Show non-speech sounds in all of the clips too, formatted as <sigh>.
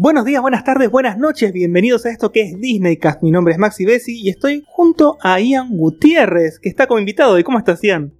Buenos días, buenas tardes, buenas noches, bienvenidos a esto que es Disneycast. Mi nombre es Maxi Bessi y estoy junto a Ian Gutiérrez, que está como invitado. ¿Y cómo estás, Ian?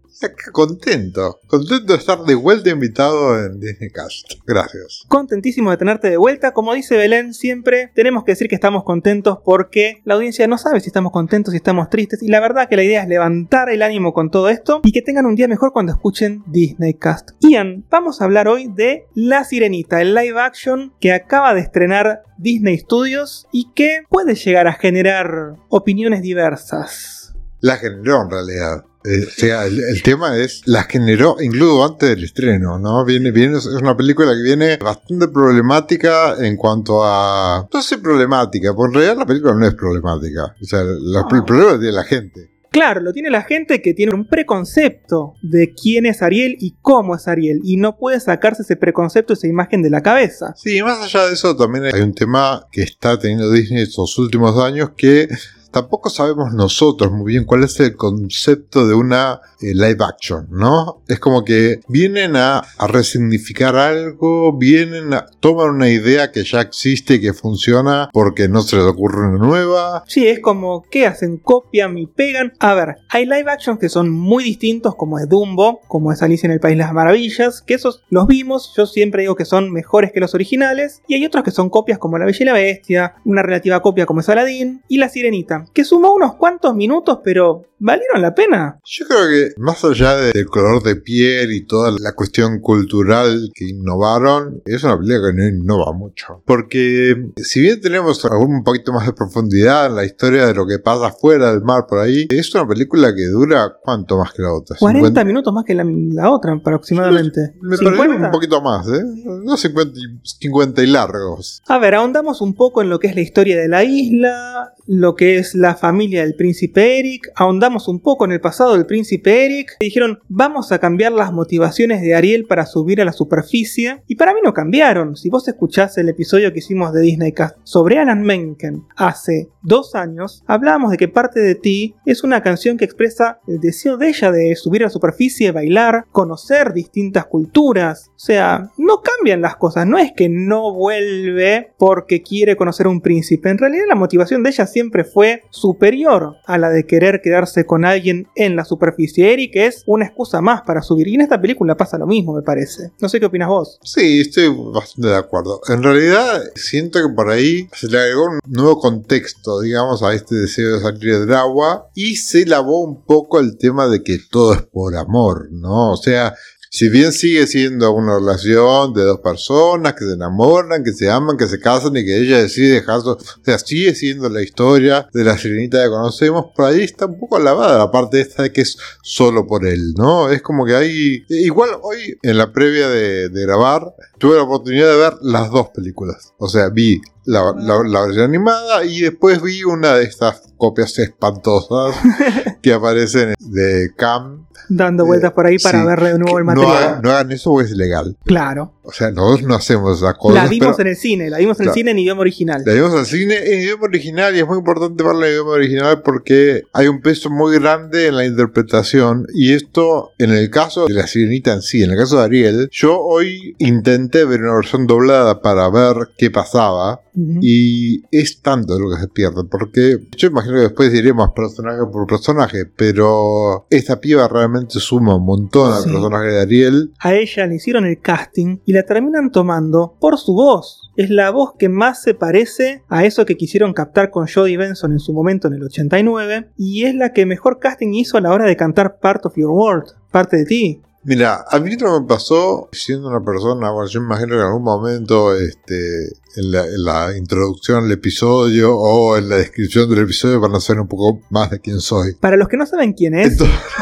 Contento, contento de estar de vuelta invitado en Disneycast. Gracias. Contentísimo de tenerte de vuelta. Como dice Belén, siempre tenemos que decir que estamos contentos porque la audiencia no sabe si estamos contentos, si estamos tristes. Y la verdad que la idea es levantar el ánimo con todo esto y que tengan un día mejor cuando escuchen Disneycast. Ian, vamos a hablar hoy de La Sirenita, el live action que acaba de estrenar Disney Studios y que puede llegar a generar opiniones diversas. La generó en realidad. Eh, o sea, el, tema es, la generó incluso antes del estreno, ¿no? Viene, viene, es una película que viene bastante problemática en cuanto a... No sé problemática, porque en realidad la película no es problemática. O sea, el problema es de la gente. Claro, lo tiene la gente que tiene un preconcepto de quién es Ariel y cómo es Ariel, y no puede sacarse ese preconcepto, esa imagen de la cabeza. Sí, más allá de eso, también hay un tema que está teniendo Disney estos últimos años que tampoco sabemos nosotros muy bien cuál es el concepto de una eh, live action, ¿no? Es como que vienen a, resignificar algo, vienen a tomar una idea que ya existe y que funciona porque no se les ocurre una nueva. Sí, es como que hacen, copian y pegan. A ver, hay live actions que son muy distintos, como es Dumbo, como es Alicia en el País de las Maravillas, que esos los vimos, yo siempre digo que son mejores que los originales, y hay otros que son copias como La Bella y la Bestia, una relativa copia como es Aladdin, y La Sirenita que sumó unos cuantos minutos, pero ¿valieron la pena? Yo creo que más allá del color de piel y toda la cuestión cultural que innovaron, es una película que no innova mucho. Porque si bien tenemos un poquito más de profundidad en la historia de lo que pasa fuera del mar por ahí, es una película que dura cuánto más que la otra. 40 minutos más que la, otra aproximadamente. Me, parece un poquito más, ¿eh? No 50 50 y largos. A ver, ahondamos un poco en lo que es la historia de la isla, lo que es la familia del príncipe Eric, ahondamos un poco en el pasado del príncipe Eric, y dijeron vamos a cambiar las motivaciones de Ariel para subir a la superficie, y para mí no cambiaron, si vos escuchás el episodio que hicimos de Disney Cast sobre Alan Menken hace dos años, hablábamos de que parte de ti es una canción que expresa el deseo de ella de subir a la superficie, bailar, conocer distintas culturas, o sea, no cambian las cosas, no es que no vuelve porque quiere conocer a un príncipe, en realidad la motivación de ella siempre fue superior a la de querer quedarse con alguien en la superficie. Eric es una excusa más para subir. Y en esta película pasa lo mismo, me parece. No sé qué opinas vos. Sí, estoy bastante de acuerdo. En realidad, siento que por ahí se le agregó un nuevo contexto, digamos, a este deseo de salir del agua. Y se lavó un poco el tema de que todo es por amor, ¿no? O sea, si bien sigue siendo una relación de dos personas que se enamoran, que se aman, que se casan y que ella decide dejarlo, o sea, sigue siendo la historia de la sirenita que conocemos, por ahí está un poco lavada la parte esta de que es solo por él, ¿no? Es como que hay, igual hoy en la previa de, de grabar, tuve la oportunidad de ver las dos películas, o sea, vi la, la, versión animada y después vi una de estas copias espantosas <laughs> que aparecen de Cam. Dando vueltas por ahí para ver de nuevo el material. No hagan, eso porque es ilegal. Claro. O sea, nosotros no hacemos esa cosa. La vimos en el cine, la vimos en el cine en idioma original. La vimos en el cine en idioma original y es muy importante verla en idioma original porque hay un peso muy grande en la interpretación y esto en el caso de la sirenita en sí, en el caso de Ariel, yo hoy intenté ver una versión doblada para ver qué pasaba y es tanto lo que se pierde, porque yo imagino que después diremos personaje por personaje, pero esta piba realmente suma un montón al personaje de Ariel. A ella le hicieron el casting y la terminan tomando por su voz. Es la voz que más se parece a eso que quisieron captar con Jodie Benson en su momento en el 89 y es la que mejor casting hizo a la hora de cantar Part of Your World, parte de ti. Mira, a mí no me pasó siendo una persona, bueno, yo imagino que en algún momento este, en la, introducción al episodio o en la descripción del episodio van a saber un poco más de quién soy. Para los que no saben quién es,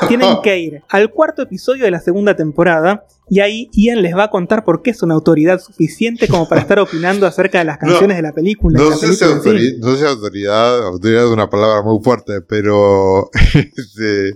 tienen <laughs> que ir al cuarto episodio de la segunda temporada y ahí Ian les va a contar por qué es una autoridad suficiente como para estar opinando acerca de las <laughs> canciones de la película. No, sé, si autoridad, autoridad es una palabra muy fuerte, pero <laughs> este,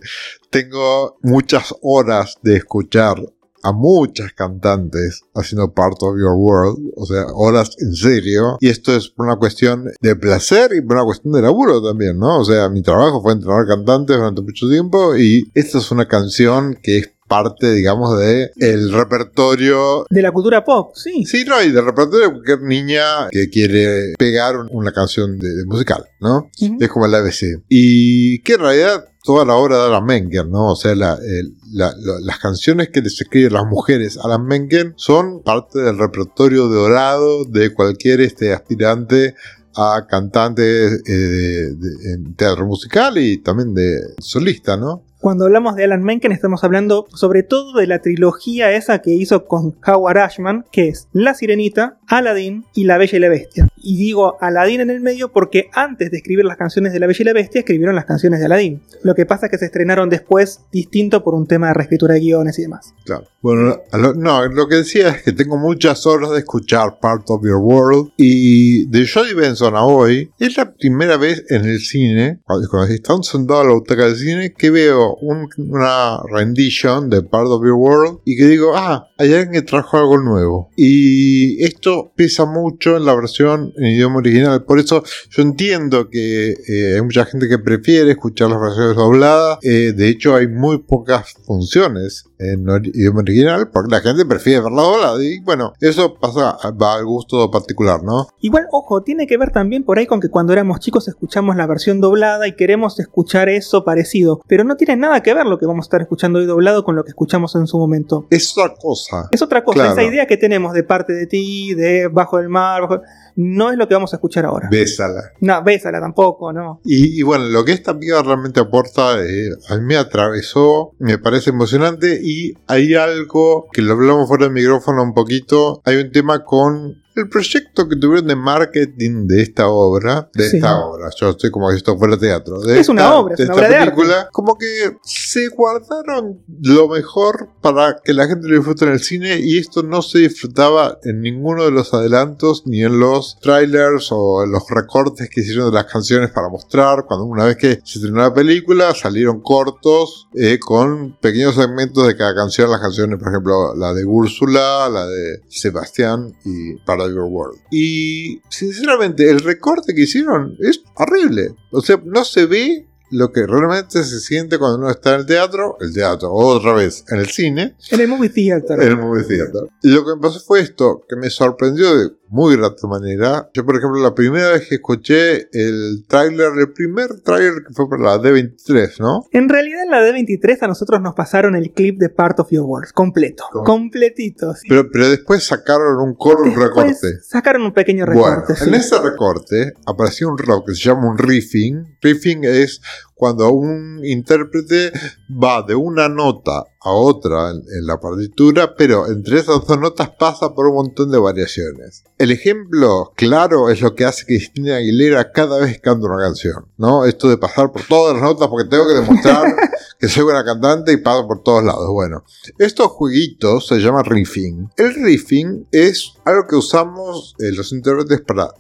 tengo muchas horas de escuchar a muchas cantantes haciendo Part of Your World, o sea, horas en serio, y esto es por una cuestión de placer y por una cuestión de laburo también, ¿no? O sea, mi trabajo fue entrenar cantantes durante mucho tiempo y esta es una canción que es parte, digamos, de el repertorio De la cultura pop, sí. Sí, no, y del repertorio de cualquier niña que quiere pegar un- una canción de, de musical, ¿no? Ujú. Es como el ABC. Y que en realidad toda la obra de Alan Menken, ¿no? O sea, la- el- la- la- las canciones que les escriben las mujeres a Alan Menken son parte del repertorio dorado de cualquier este, aspirante a cantante eh, de- de- en teatro musical y también de solista, ¿no? Cuando hablamos de Alan Menken estamos hablando sobre todo de la trilogía esa que hizo con Howard Ashman, que es La Sirenita, Aladdin y La Bella y la Bestia. Y digo Aladdin en el medio porque antes de escribir las canciones de La Bella y la Bestia escribieron las canciones de Aladdin. Lo que pasa es que se estrenaron después distinto por un tema de reescritura de guiones y demás. Claro. Bueno, a no, lo que decía es que tengo muchas horas de escuchar Part of Your World y de Jodie Benson a hoy es la primera vez en el cine, cuando, están sentado en la butaca del cine, que veo un- una rendition de Part of Your World y que digo, ah, hay alguien que trajo algo nuevo. Y esto pesa mucho en la versión en idioma original. Por eso yo entiendo que eh, hay mucha gente que prefiere escuchar las versiones dobladas. Eh, de hecho, hay muy pocas funciones en idioma original porque la gente prefiere verla doblada. Y bueno, eso pasa, va al gusto particular, ¿no? Igual, ojo, tiene que ver también por ahí con que cuando éramos chicos escuchamos la versión doblada y queremos escuchar eso parecido. Pero no tiene nada que ver lo que vamos a estar escuchando hoy doblado con lo que escuchamos en su momento. Es otra cosa. Es otra cosa, Claro. esa idea que tenemos de parte de ti, de bajo del mar, bajo- no es lo que vamos a escuchar ahora. Bésala. No, bésala tampoco, no. Y, y bueno, lo que esta piba realmente aporta, eh, a mí me atravesó, me parece emocionante y hay algo que lo hablamos fuera del micrófono un poquito, hay un tema con el proyecto que tuvieron de marketing de esta obra, de Sí. esta obra, yo estoy como si esto fuera teatro, de Es una esta- obra, es de una esta obra de película, como que se guardaron lo mejor para que la gente lo disfrute en el cine y esto no se disfrutaba en ninguno de los adelantos ni en los trailers o en los recortes que hicieron de las canciones para mostrar. Cuando una vez que se estrenó la película salieron cortos eh, con pequeños segmentos de cada canción. Las canciones, por ejemplo, la de Úrsula, la de Sebastián y Your Y sinceramente el recorte que hicieron es horrible. O sea, no se ve lo que realmente se siente cuando uno está en el teatro, el teatro, otra vez, en el cine, En el movie theater. en el movie theater. Y lo que me pasó fue esto, que me sorprendió de muy grata manera. Yo, por ejemplo, la primera vez que escuché el tráiler, el primer tráiler que fue para la D23, ¿no? En realidad en la D23 a nosotros nos pasaron el clip de Part of Your World, completo, ¿Cómo? completito. sí. Pero, pero después sacaron un coro, un recorte. Sacaron un pequeño Bueno, recorte. sí. en ese recorte apareció un rock que se llama un riffing. Riffing es cuando un intérprete va de una nota a otra en, en la partitura, pero entre esas dos notas pasa por un montón de variaciones. El ejemplo claro es lo que hace Cristina Aguilera cada vez que canta una canción, ¿no? Esto de pasar por todas las notas porque tengo que demostrar <laughs> que soy buena cantante y paso por todos lados. Bueno, estos jueguitos se llaman riffing. El riffing es algo que usamos eh, los intérpretes para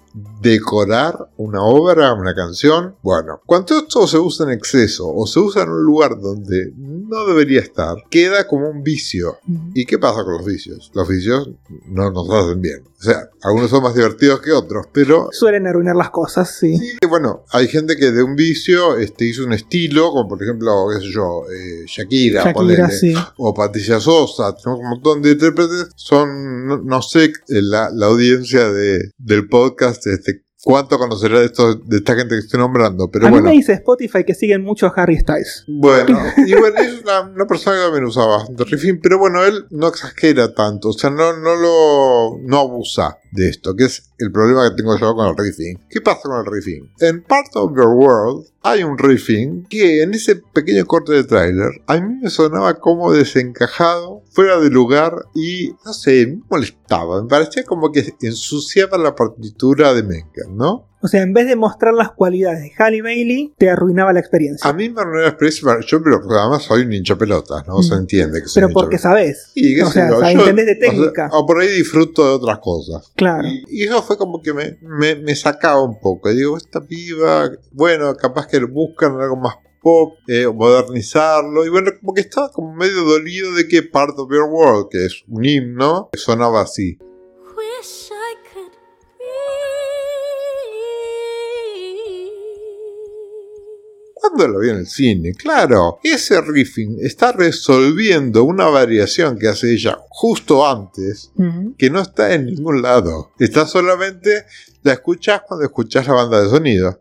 decorar una obra, una canción. Bueno, cuando esto se usa en exceso o se usa en un lugar donde no debería estar, queda como un vicio. ¿Y qué pasa con los vicios? Los vicios no nos hacen bien. O sea, algunos son más divertidos que otros, pero Suelen arruinar las cosas, sí. y bueno, hay gente que de un vicio este, hizo un estilo, como por ejemplo, qué sé yo, eh, Shakira, Shakira, ponele, sí. o Patricia Sosa, tenemos un montón de intérpretes, son, no, no sé, eh, la, la audiencia de, del podcast, este, cuánto conocerá de, esto, de esta gente que estoy nombrando, pero a bueno. mí me dice Spotify que siguen mucho a Harry Styles. Bueno, <laughs> y bueno, es una, una persona que también usaba bastante riffing, pero bueno, él no exagera tanto, o sea, no, no lo, no abusa de esto, que es el problema que tengo yo con el riffing. ¿Qué pasa con el riffing? En Part of Your World hay un riffing que en ese pequeño corte de tráiler a mí me sonaba como desencajado, fuera de lugar y no sé, me molestaba, me parecía como que ensuciaba la partitura de Menken, ¿no? O sea, en vez de mostrar las cualidades de Halle Bailey, te arruinaba la experiencia. A mí me arruinó la experiencia, yo pero además soy un hincha pelotas, ¿no? Se Mm. entiende que soy Pero porque sabes. Y o sea, yo, sabes, yo- entendés de o sea, técnica. O, por ahí disfruto de otras cosas. Claro. Y, y eso fue como que me, me, me sacaba un poco. Y digo, esta piba, bueno, capaz que buscan algo más pop, eh, modernizarlo. Y bueno, como que estaba como medio dolido de que Part of Your World, que es un himno, sonaba así. Cuando lo en el cine, claro. Ese riffing está resolviendo una variación que hace ella justo antes, que no está en ningún lado. Está solamente, la escuchas cuando escuchas la banda de sonido.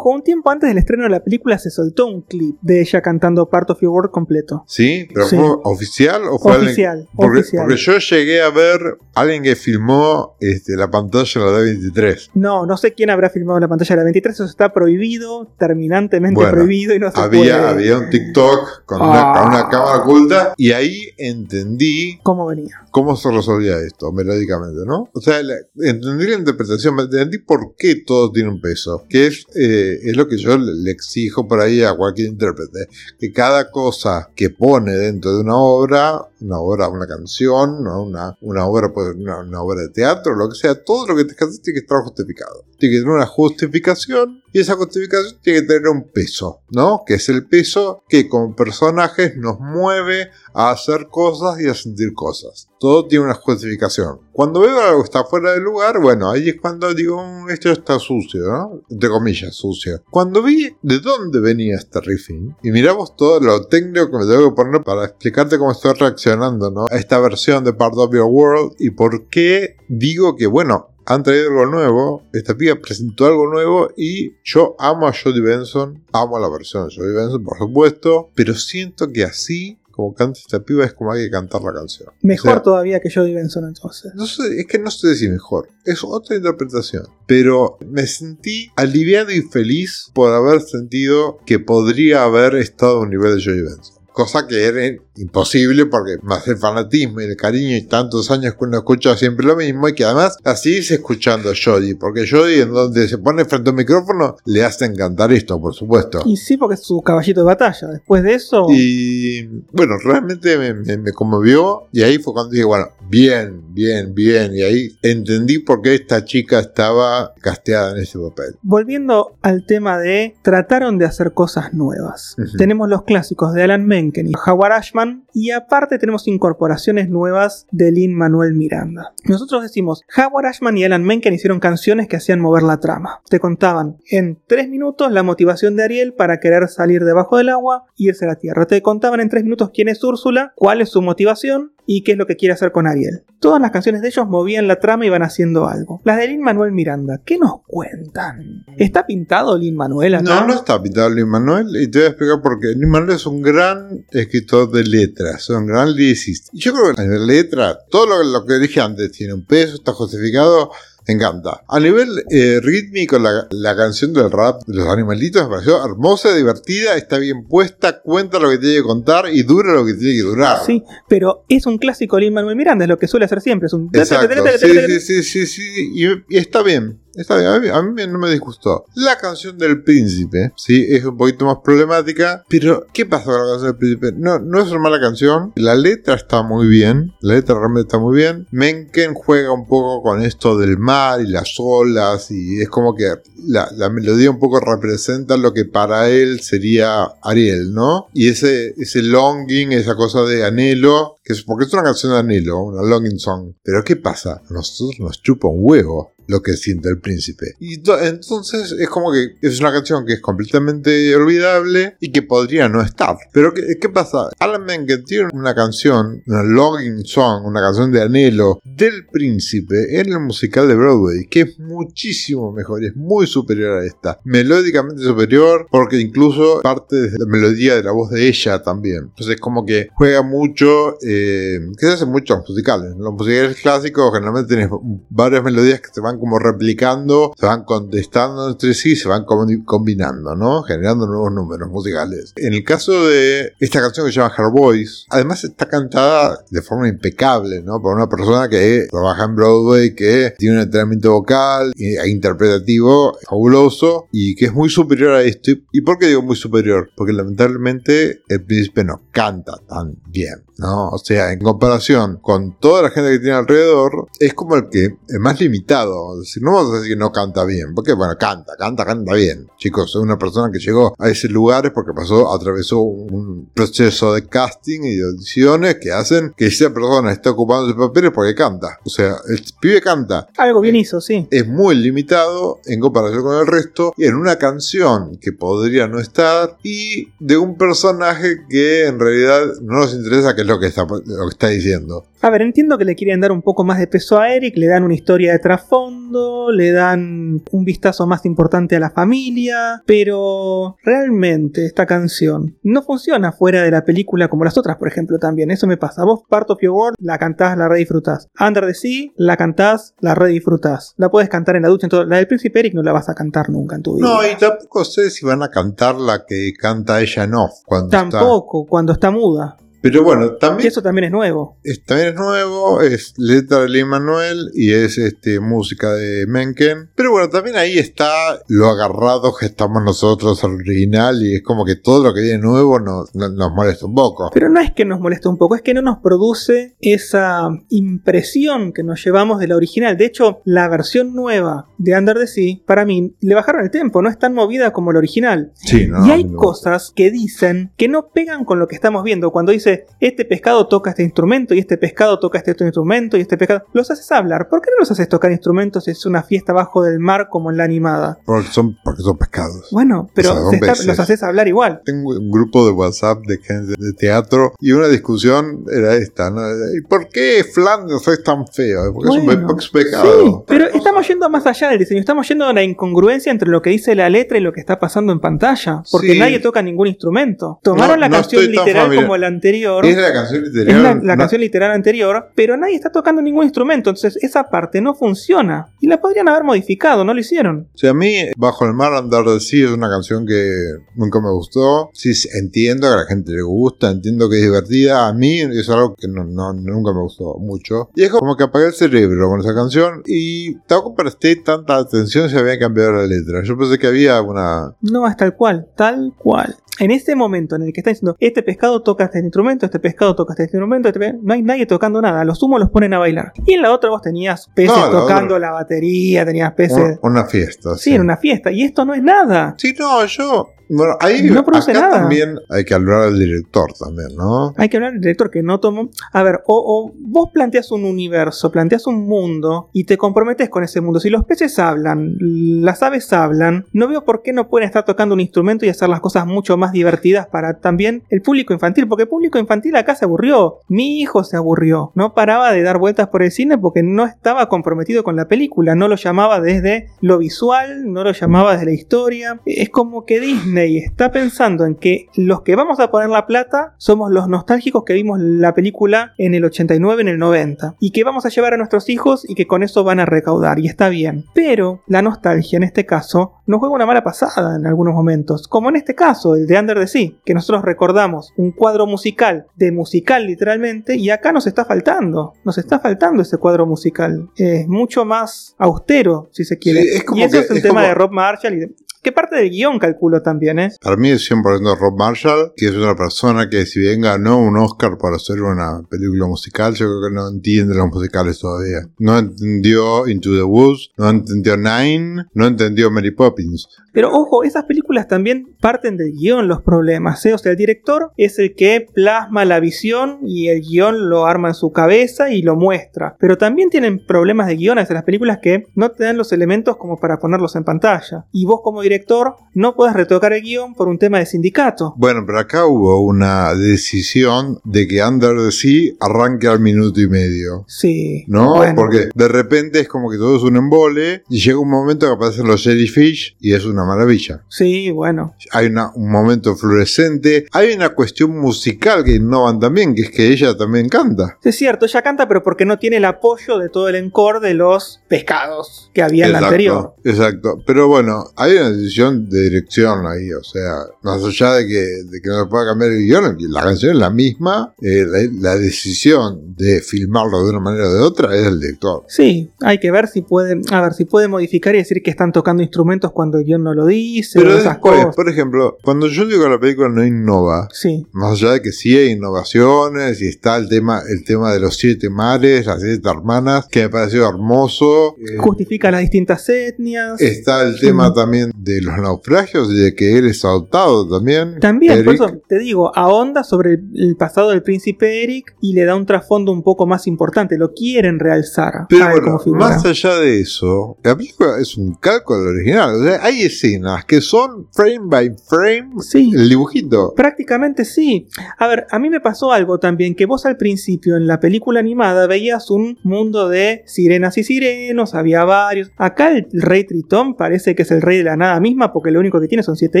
Un tiempo antes del estreno de la película se soltó un clip de ella cantando Part of Your World completo. ¿Sí? ¿Pero Sí. fue oficial o fue Oficial, alguien? Porque, oficial. porque yo llegué a ver alguien que filmó este, la pantalla de la D23. No, no sé quién habrá filmado la pantalla de la 23, eso está prohibido, terminantemente Bueno, prohibido y no se Había, puede. había un TikTok con, una, Ah. con una cámara oculta y ahí entendí ¿Cómo venía? cómo se resolvía esto melódicamente, ¿no? O sea, la- entendí la interpretación, entendí por qué todo tiene un peso, que es, eh, es lo que yo le, exijo por ahí a cualquier intérprete, que cada cosa que pone dentro de una obra, una obra, una canción, una, una obra, pues, una, una obra de teatro, lo que sea, todo lo que te haces tiene que estar justificado. Tiene que tener una justificación y esa justificación tiene que tener un peso, ¿no? Que es el peso que como personajes nos mueve a hacer cosas y a sentir cosas. Todo tiene una justificación. Cuando veo algo que está fuera de lugar, bueno, ahí es cuando digo, "Mm, esto está sucio, ¿no? Entre comillas, sucio. Cuando vi de dónde venía este riffing, y miramos todo lo técnico que me tengo que poner para explicarte cómo estoy reaccionando, ¿no? A esta versión de Part of Your World y por qué digo que, bueno, han traído algo nuevo, esta piba presentó algo nuevo y yo amo a Jodie Benson, amo la versión de Jodie Benson, por supuesto, pero siento que así, como canta esta piba, es como hay que cantar la canción. Mejor O sea, todavía que Jodie Benson entonces. no sé, es que no sé si mejor, es otra interpretación, pero me sentí aliviado y feliz por haber sentido que podría haber estado a un nivel de Jodie Benson. Cosa que era imposible porque más el fanatismo y el cariño y tantos años que uno escucha siempre lo mismo y que además así es escuchando a Jodie, porque Jodie en donde se pone frente a un micrófono le hacen cantar esto, por supuesto. Y sí, porque es su caballito de batalla. Después de eso, Y bueno, realmente me, me- me conmovió y ahí fue cuando dije, bueno, bien, bien, bien. Y ahí entendí por qué esta chica estaba casteada en ese papel. volviendo al tema de trataron de hacer cosas nuevas. Tenemos los clásicos de Alan Menken y Howard Ashman y aparte tenemos incorporaciones nuevas de Lin Manuel Miranda. Nosotros decimos, Howard Ashman y Alan Menken hicieron canciones que hacían mover la trama. Te contaban en tres minutos la motivación de Ariel para querer salir debajo del agua e irse a la tierra. Te contaban en tres minutos quién es Úrsula, cuál es su motivación y qué es lo que quiere hacer con Ariel. Todas las canciones de ellos movían la trama y iban haciendo algo. Las de Lin Manuel Miranda, ¿qué nos cuentan? ¿Está pintado Lin Manuel? No, no está pintado Luis Manuel y te voy a explicar por qué. Luis Manuel es un gran escritor de letras, un gran lyricista. Yo creo que a nivel letra, todo lo, lo que dije antes tiene un peso, está justificado. Me encanta. A nivel eh, rítmico, la, la canción del rap de los animalitos me pareció hermosa, divertida, está bien puesta, cuenta lo que tiene que contar y dura lo que tiene que durar. Sí, pero es un clásico Lin Manuel Miranda, es lo que suele hacer siempre. Es un. Exacto. Sí, sí, sí, sí, sí. Y, y está bien. Está bien. A mí, no me disgustó. La canción del príncipe, sí, es un poquito más problemática. Pero, ¿qué pasa con la canción del príncipe? No, no es una mala canción. La letra está muy bien. La letra realmente está muy bien. Menken juega un poco con esto del mar y las olas. Y es como que la, la melodía un poco representa lo que para él sería Ariel, ¿no? Y ese, ese longing, esa cosa de anhelo, que es porque es una canción de anhelo, una longing song. Pero ¿qué pasa? A nosotros nos chupa un huevo. Lo que siente el príncipe. Y to- entonces es como que es una canción que es completamente olvidable y que podría no estar. Pero ¿qué, qué pasa? Alan Menken tiene una canción, una longing song, una canción de anhelo del príncipe en el musical de Broadway, que es muchísimo mejor, es muy superior a esta. Melódicamente superior, porque incluso parte de la melodía de la voz de ella también. Entonces como que juega mucho, eh, que se hace mucho en los musicales. En los musicales clásicos generalmente tienes varias melodías que se van como replicando, se van contestando entre sí, se van combinando, ¿no? Generando nuevos números musicales. En el caso de esta canción que se llama Her Voice, además está cantada de forma impecable, ¿no? Por una persona que trabaja en Broadway, que tiene un entrenamiento vocal e interpretativo fabuloso y que es muy superior a esto. ¿Y por qué digo muy superior? Porque lamentablemente el príncipe no canta tan bien, ¿no? O sea, en comparación con toda la gente que tiene alrededor, es como el que es más limitado. Decir, no vamos a decir que no canta bien, porque bueno, canta, canta, canta bien. Chicos, es una persona que llegó a ese lugar es porque pasó, atravesó un proceso de casting y de audiciones que hacen que esa persona esté ocupando ese papeles porque canta. O sea, el pibe canta, Algo bien hizo, sí. es muy limitado en comparación con el resto y en una canción que podría no estar y de un personaje que en realidad no nos interesa qué es lo que está, lo que está diciendo. A ver, entiendo que le quieren dar un poco más de peso a Eric, le dan una historia de trasfondo, le dan un vistazo más importante a la familia, pero realmente esta canción no funciona fuera de la película como las otras, por ejemplo, también. Eso me pasa. Vos Part of Your World la cantás, la redisfrutás. Under the Sea la cantás, la redisfrutás. La puedes cantar en la ducha, en todo. La del Príncipe Eric no la vas a cantar nunca en tu vida. No, y tampoco sé si van a cantar la que canta ella en off cuando está. Tampoco, cuando está muda. Pero bueno, Y también eso también es nuevo. es, también es nuevo, es letra de Lee Manuel y es este, música de Menken. Pero bueno, también ahí está lo agarrado que estamos nosotros al original y es como que todo lo que viene nuevo nos, nos, nos molesta un poco. Pero no es que nos moleste un poco, es que no nos produce esa impresión que nos llevamos de la original. De hecho, la versión nueva de Under the Sea, para mí, le bajaron el tempo, no es tan movida como la original. Sí, no, y hay no. cosas que dicen que no pegan con lo que estamos viendo. Cuando dice, este pescado toca este instrumento y este pescado toca este otro instrumento y este pescado... Los haces hablar. ¿Por qué no los haces tocar instrumentos si es una fiesta bajo del mar como en la animada? Porque son, porque son pescados. Bueno, pero O sea, se está- veces. los haces hablar igual. Tengo un grupo de WhatsApp de gente de teatro y una discusión era esta, ¿no? ¿Y por qué Flanders es tan feo? Porque es un pe- pecado. Sí, pero estamos yendo más allá del diseño, estamos yendo a la incongruencia entre lo que dice la letra y lo que está pasando en pantalla, porque Sí. nadie toca ningún instrumento. Tomaron No, la no canción literal como la anterior. Es la canción literal. Es la, la no- canción literal anterior, pero nadie está tocando ningún instrumento, entonces esa parte no funciona. Y la podrían haber modificado, no lo hicieron. O sea, a mí, Bajo el mar, Andar de Sea es una canción que nunca me gustó. Sí, sí, entiendo que a la gente le gusta, entiendo que es divertida. A mí es algo que no, no- nunca me gustó mucho. Y es como que apagué el cerebro con esa canción y tampoco presté tanta atención si había cambiado la letra. Yo pensé que había una... No es tal cual, tal cual. En este momento en el que está diciendo, este pescado toca este instrumento, este pescado toca este instrumento, este pe-", no hay nadie tocando nada, los humos los ponen a bailar. Y en la otra vos tenías peces No, la tocando otra- la batería, tenías peces... una, una fiesta. Sí, en una fiesta. Y esto no es nada. Sí, no, yo... Bueno, ahí No produce acá nada. también hay que hablar al director también, ¿no? Hay que hablar del director que no tomó. A ver, o, o vos planteas un universo, planteas un mundo y te comprometes con ese mundo. Si los peces hablan, las aves hablan, no veo por qué no pueden estar tocando un instrumento y hacer las cosas mucho más divertidas para también el público infantil. Porque el público infantil acá se aburrió. Mi hijo se aburrió. No paraba de dar vueltas por el cine porque no estaba comprometido con la película. No lo llamaba desde lo visual, no lo llamaba desde la historia. Es como que Disney está pensando en que los que vamos a poner la plata somos los nostálgicos que vimos la película en el 89, en el 90. Y que vamos a llevar a nuestros hijos y que con eso van a recaudar. Y está bien. Pero la nostalgia en este caso nos juega una mala pasada en algunos momentos. Como en este caso, el de Under the Sea. Que nosotros recordamos un cuadro musical, de musical literalmente. Y acá nos está faltando. Nos está faltando ese cuadro musical. Es mucho más austero, si se quiere. Sí, es como y eso que- es un es tema como- de Rob Marshall y de- que parte del guion calculo también, ¿eh? Para mí es 100% Rob Marshall, que es una persona que si bien ganó un Oscar para hacer una película musical, yo creo que no entiende los musicales todavía. No entendió Into the Woods, no entendió Nine, no entendió Mary Poppins. Pero ojo, esas películas también parten del guion los problemas. ¿eh? O sea, el director es el que plasma la visión y el guion lo arma en su cabeza y lo muestra. Pero también tienen problemas de guiones en las películas que no te dan los elementos como para ponerlos en pantalla. Y vos como director no puedes retocar el guion por un tema de sindicato. Bueno, pero acá hubo una decisión de que Under the Sea arranque al minuto y medio. Sí. ¿No? bueno. Porque de repente es como que todo es un embole y llega un momento que aparecen los jellyfish y es una maravilla. Sí, bueno. Hay una- un momento fluorescente. Hay una cuestión musical que innovan también, que es que ella también canta. Es cierto, ella canta, pero porque no tiene el apoyo de todo el encore de los pescados que había en la anterior. exacto. Pero bueno, hay una decisión de dirección ahí, o sea, más allá de que, de que no se pueda cambiar el guion, la canción es la misma, eh, la, la decisión de filmarlo de una manera o de otra es del director. Sí, hay que ver si puede, a ver si puede modificar y decir que están tocando instrumentos cuando el guion no lo dice, Pero esas después, cosas. por ejemplo, cuando yo digo que la película no innova, Sí, más allá de que sí hay innovaciones y está el tema, el tema de los siete mares, las siete hermanas, que me pareció hermoso. eh, justifica las distintas etnias. Está el tema Mm. también de los naufragios y de que él es adoptado también. También, por Eric. eso te digo, ahonda sobre el, pasado del príncipe Eric y le da un trasfondo un poco más importante. Lo quieren realzar. Pero bueno, más allá de eso, la película es un calco del original. O sea, hay escenas que son frame by frame Sí. el dibujito. Prácticamente sí. A ver, a mí me pasó algo también, que vos al principio en la película animada veías un mundo de sirenas y sirenos, había varios. Acá el rey Tritón parece que es el rey de la nada misma porque lo único que tiene son siete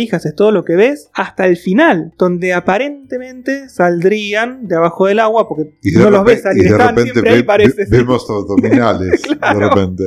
hijas, es todo lo que ves, hasta el final, donde aparentemente saldrían de abajo del agua porque Y no los ves salir, y de repente siempre ahí parece. ve- vemos abdominales de <laughs> repente.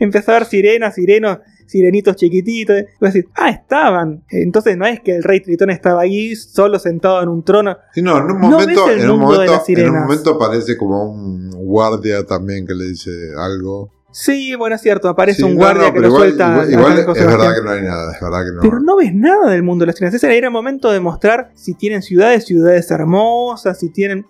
Empezó a ver sirenas, sirenos, sirenitos chiquititos. Y ah, estaban. Entonces no es que el rey Tritón estaba ahí solo sentado en un trono. Sí, no, en un No momento, el en un momento, en un momento aparece como un guardia también que le dice algo. Sí, bueno, es cierto, aparece Sí, un no, guardia no, que pero lo igual, suelta. igual- es verdad que no hay nada, es verdad que no. Pero no ves nada del mundo de las sirenas. Ese era momento de mostrar si tienen ciudades, ciudades hermosas, si tienen.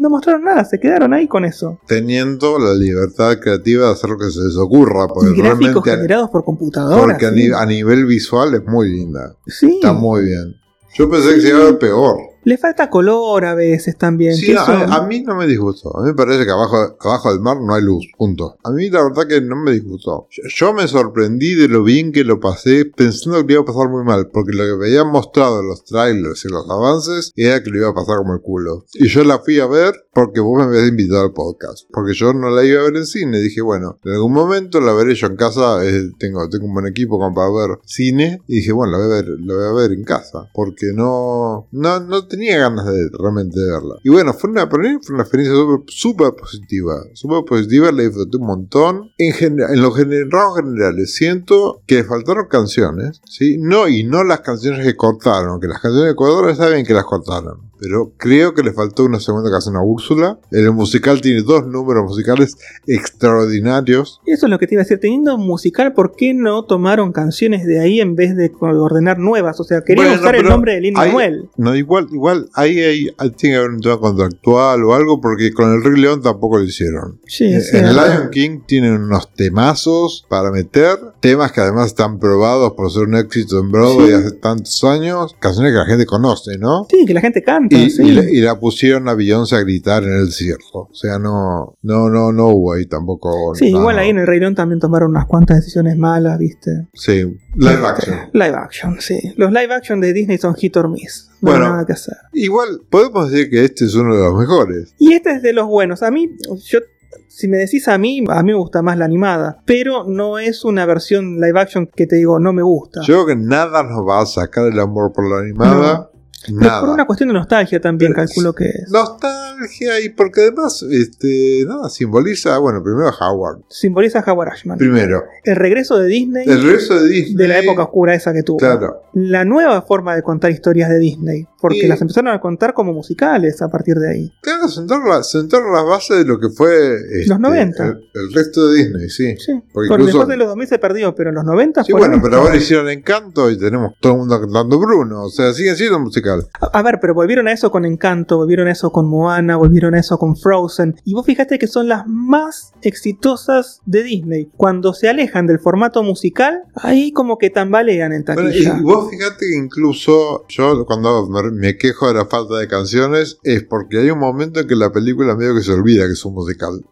No mostraron nada, se quedaron ahí con eso. Teniendo la libertad creativa de hacer lo que se les ocurra, porque y gráficos generados por computadora. porque a, sí. ni- a nivel visual es muy linda. Sí. Está muy bien. Yo pensé que se iba a ver peor. Le falta color a veces también. Sí, a, a mí no me disgustó. A mí me parece que abajo, abajo del mar no hay luz. Punto. A mí la verdad que no me disgustó. Yo, yo me sorprendí de lo bien que lo pasé pensando que iba a pasar muy mal. Porque lo que me habían mostrado en los trailers y los avances era que le iba a pasar como el culo. Y yo la fui a ver porque vos me habías invitado al podcast. Porque yo no la iba a ver en cine. Dije, bueno, en algún momento la veré yo en casa. eh, tengo, tengo un buen equipo como para ver cine. Y dije, bueno, la voy a ver, la voy a ver en casa. Porque no, no, no tenía ganas de realmente de verla. Y bueno, fue una, para fue una experiencia súper positiva. Súper positiva, la disfruté un montón. En, gen- en los gener- rasgos generales, siento que faltaron canciones. ¿sí? No, y no las canciones que cortaron. Que las canciones cortaron está bien que las cortaron. Pero creo que le faltó una segunda canción a Úrsula. El musical tiene dos números musicales extraordinarios. Eso es lo que te iba a decir. Teniendo un musical, ¿por qué no tomaron canciones de ahí en vez de ordenar nuevas? O sea, querían Bueno, usar el nombre de Lin Manuel. No, igual, igual, ahí, hay- ahí tiene que haber un tema contractual o algo, porque con el Rey León tampoco lo hicieron. Sí, Eh, en el. Lion King tienen unos temazos para meter, temas que además están probados por ser un éxito en Broadway Sí. hace tantos años, canciones que la gente conoce, ¿no? Sí, que la gente canta. Y, sí. y la, y la pusieron a Beyoncé a gritar en el desierto. O sea, no, no, no, no hubo ahí tampoco. Sí, nada. igual ahí en el Rey León también tomaron unas cuantas decisiones malas, ¿viste? Sí, live Este, action. Live action, sí. Los live action de Disney son hit or miss. No Bueno. hay nada que hacer. Igual, podemos decir que este es uno de los mejores. Y este es de los buenos. A mí, yo, si me decís a mí, a mí me gusta más la animada. Pero no es una versión live action que te digo, no me gusta. Yo creo que nada nos va a sacar el amor por la animada. Nada. por una cuestión de nostalgia también, Pero- calculo que es. Nostalgia y porque además, este, nada, simboliza, bueno, primero a Howard. Simboliza a Howard Ashman. Primero, El regreso de Disney el resto de Disney. de la época oscura esa que tuvo. Claro. La nueva forma de contar historias de Disney. Porque Y- las empezaron a contar como musicales a partir de ahí. Claro, sentar, la, sentar las bases de lo que fue este, Los 90. El, el resto de Disney, sí. Sí. Porque Porque incluso- después de los 2000 se perdió, pero en los 90 Sí, bueno, pero ahora hicieron Encanto y tenemos todo el mundo cantando Bruno. O sea, sigue siendo musical. A a ver, pero volvieron a eso con Encanto, volvieron a eso con Moana, volvieron a eso con Frozen. Y vos fíjate que son las más exitosas de Disney. Cuando se alejan del formato musical, ahí como que tambalean en Bueno, taquilla. y vos fíjate que incluso yo cuando me, me quejo de la falta de canciones es porque hay un momento en que la película medio que se olvida que es un musical.